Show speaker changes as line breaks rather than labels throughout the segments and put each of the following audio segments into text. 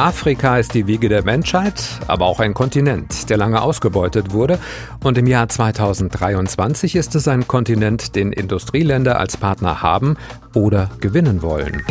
Afrika ist die Wiege der Menschheit, aber auch ein Kontinent, der lange ausgebeutet wurde. Und im Jahr 2023 ist es ein Kontinent, den Industrieländer als Partner haben oder gewinnen wollen.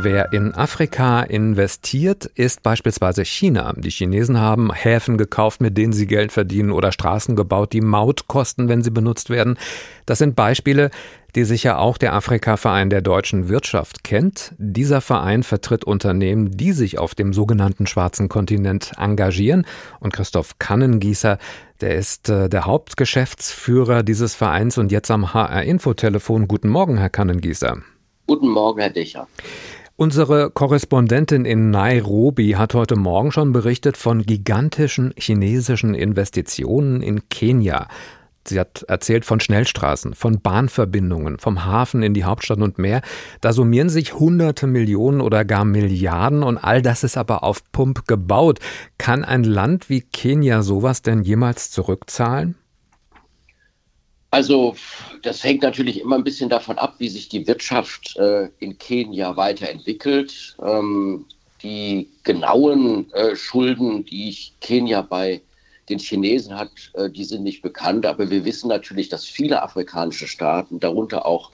Wer in Afrika investiert, ist beispielsweise China. Die Chinesen haben Häfen gekauft, mit denen sie Geld verdienen oder Straßen gebaut, die Maut kosten, wenn sie benutzt werden. Das sind Beispiele, die sicher auch der Afrika-Verein der deutschen Wirtschaft kennt. Dieser Verein vertritt Unternehmen, die sich auf dem sogenannten schwarzen Kontinent engagieren. Und Christoph Kannengießer, der ist äh, der Hauptgeschäftsführer dieses Vereins und jetzt am HR-Infotelefon. Guten Morgen, Herr Kannengießer.
Guten Morgen, Herr Decher.
Unsere Korrespondentin in Nairobi hat heute Morgen schon berichtet von gigantischen chinesischen Investitionen in Kenia. Sie hat erzählt von Schnellstraßen, von Bahnverbindungen, vom Hafen in die Hauptstadt und mehr. Da summieren sich hunderte Millionen oder gar Milliarden und all das ist aber auf Pump gebaut. Kann ein Land wie Kenia sowas denn jemals zurückzahlen?
Also das hängt natürlich immer ein bisschen davon ab, wie sich die Wirtschaft äh, in Kenia weiterentwickelt. Ähm, die genauen äh, Schulden, die Kenia bei den Chinesen hat, äh, die sind nicht bekannt. Aber wir wissen natürlich, dass viele afrikanische Staaten, darunter auch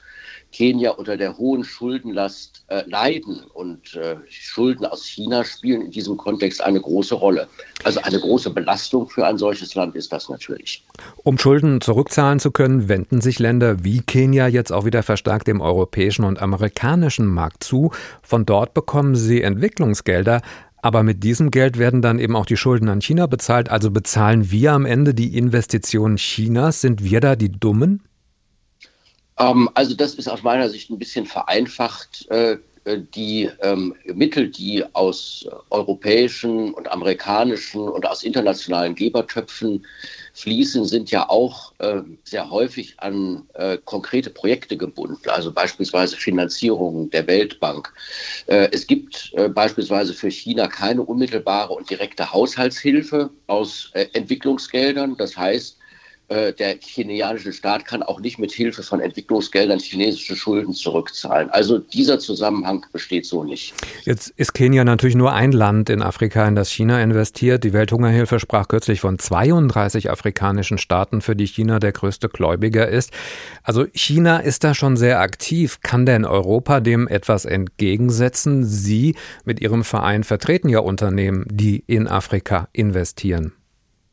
Kenia unter der hohen Schuldenlast äh, leiden. Und äh, Schulden aus China spielen in diesem Kontext eine große Rolle. Also eine große Belastung für ein solches Land ist das natürlich.
Um Schulden zurückzahlen zu können, wenden sich Länder wie Kenia jetzt auch wieder verstärkt dem europäischen und amerikanischen Markt zu. Von dort bekommen sie Entwicklungsgelder. Aber mit diesem Geld werden dann eben auch die Schulden an China bezahlt. Also bezahlen wir am Ende die Investitionen Chinas. Sind wir da die Dummen?
Ähm, also das ist aus meiner Sicht ein bisschen vereinfacht. Äh, äh, die ähm, Mittel, die aus europäischen und amerikanischen und aus internationalen Gebertöpfen fließen, sind ja auch äh, sehr häufig an äh, konkrete Projekte gebunden, also beispielsweise Finanzierungen der Weltbank. Äh, es gibt äh, beispielsweise für China keine unmittelbare und direkte Haushaltshilfe aus äh, Entwicklungsgeldern. Das heißt, äh, der chinesische Staat kann auch nicht mit Hilfe von Entwicklungsgeldern chinesische Schulden zurückzahlen. Also dieser Zusammenhang besteht so nicht.
Jetzt ist Kenia natürlich nur ein Land in Afrika, in das China investiert. Die Welthungerhilfe sprach kürzlich von 32 afrikanischen Staaten, für die China der größte Gläubiger ist. Also China ist da schon sehr aktiv. Kann denn Europa dem etwas entgegensetzen? Sie mit Ihrem Verein vertreten ja Unternehmen, die in Afrika investieren.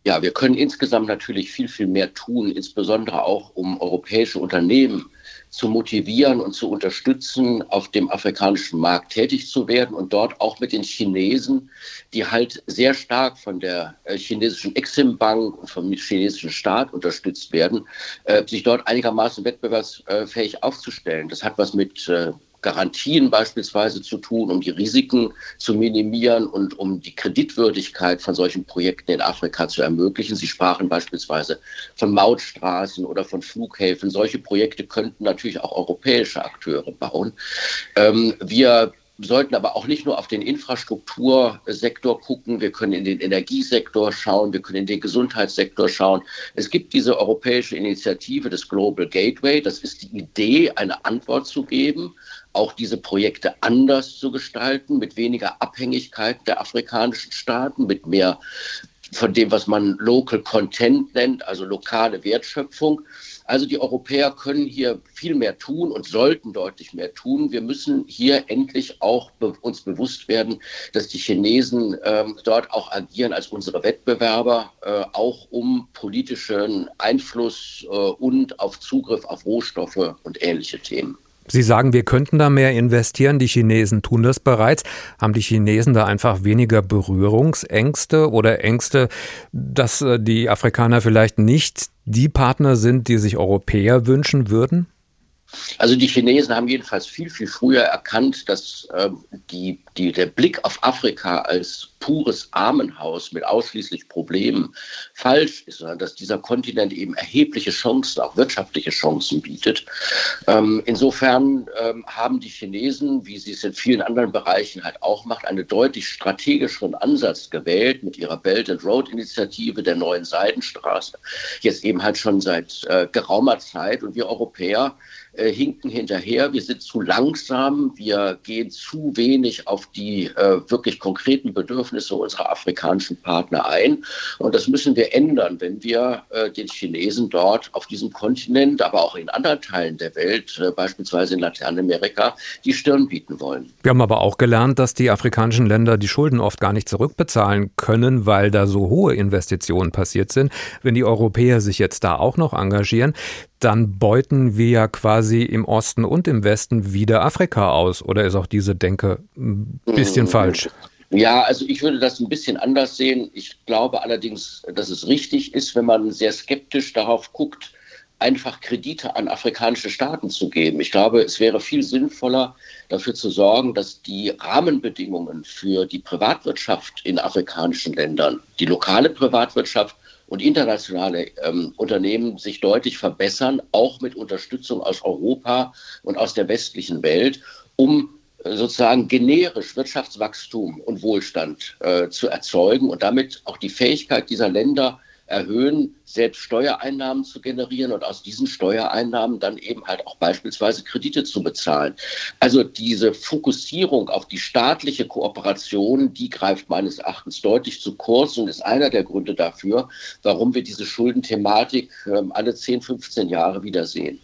Ja, wir können insgesamt natürlich viel, viel mehr tun, insbesondere auch um europäische Unternehmen zu motivieren und zu unterstützen, auf dem afrikanischen Markt tätig zu werden und dort auch mit den Chinesen, die halt sehr stark von der äh, chinesischen Exim-Bank und vom chinesischen Staat unterstützt werden, äh, sich dort einigermaßen wettbewerbsfähig aufzustellen. Das hat was mit äh, Garantien beispielsweise zu tun, um die Risiken zu minimieren und um die Kreditwürdigkeit von solchen Projekten in Afrika zu ermöglichen. Sie sprachen beispielsweise von Mautstraßen oder von Flughäfen. Solche Projekte könnten natürlich auch europäische Akteure bauen. Ähm, wir sollten aber auch nicht nur auf den Infrastruktursektor gucken. Wir können in den Energiesektor schauen, wir können in den Gesundheitssektor schauen. Es gibt diese europäische Initiative des Global Gateway. Das ist die Idee, eine Antwort zu geben auch diese Projekte anders zu gestalten, mit weniger Abhängigkeit der afrikanischen Staaten, mit mehr von dem, was man Local Content nennt, also lokale Wertschöpfung. Also die Europäer können hier viel mehr tun und sollten deutlich mehr tun. Wir müssen hier endlich auch be uns bewusst werden, dass die Chinesen ähm, dort auch agieren als unsere Wettbewerber, äh, auch um politischen Einfluss äh, und auf Zugriff auf Rohstoffe und ähnliche Themen.
Sie sagen, wir könnten da mehr investieren. Die Chinesen tun das bereits. Haben die Chinesen da einfach weniger Berührungsängste oder Ängste, dass äh, die Afrikaner vielleicht nicht die Partner sind, die sich Europäer wünschen würden?
Also die Chinesen haben jedenfalls viel, viel früher erkannt, dass äh, die, die, der Blick auf Afrika als pures Armenhaus mit ausschließlich Problemen falsch ist, sondern dass dieser Kontinent eben erhebliche Chancen, auch wirtschaftliche Chancen bietet. Ähm, insofern ähm, haben die Chinesen, wie sie es in vielen anderen Bereichen halt auch macht, einen deutlich strategischeren Ansatz gewählt mit ihrer Belt and Road Initiative der neuen Seidenstraße. Jetzt eben halt schon seit äh, geraumer Zeit. Und wir Europäer äh, hinken hinterher, wir sind zu langsam, wir gehen zu wenig auf die äh, wirklich konkreten Bedürfnisse unserer afrikanischen Partner ein. Und das müssen wir ändern, wenn wir äh, den Chinesen dort auf diesem Kontinent, aber auch in anderen Teilen der Welt, äh, beispielsweise in Lateinamerika, die Stirn bieten wollen.
Wir haben aber auch gelernt, dass die afrikanischen Länder die Schulden oft gar nicht zurückbezahlen können, weil da so hohe Investitionen passiert sind. Wenn die Europäer sich jetzt da auch noch engagieren, dann beuten wir ja quasi im Osten und im Westen wieder Afrika aus. Oder ist auch diese Denke ein bisschen mhm. falsch?
Ja, also ich würde das ein bisschen anders sehen. Ich glaube allerdings, dass es richtig ist, wenn man sehr skeptisch darauf guckt, einfach Kredite an afrikanische Staaten zu geben. Ich glaube, es wäre viel sinnvoller, dafür zu sorgen, dass die Rahmenbedingungen für die Privatwirtschaft in afrikanischen Ländern, die lokale Privatwirtschaft und internationale ähm, Unternehmen sich deutlich verbessern, auch mit Unterstützung aus Europa und aus der westlichen Welt, um sozusagen generisch Wirtschaftswachstum und Wohlstand äh, zu erzeugen und damit auch die Fähigkeit dieser Länder erhöhen, selbst Steuereinnahmen zu generieren und aus diesen Steuereinnahmen dann eben halt auch beispielsweise Kredite zu bezahlen. Also diese Fokussierung auf die staatliche Kooperation, die greift meines Erachtens deutlich zu kurz und ist einer der Gründe dafür, warum wir diese Schuldenthematik ähm, alle 10, 15 Jahre wiedersehen.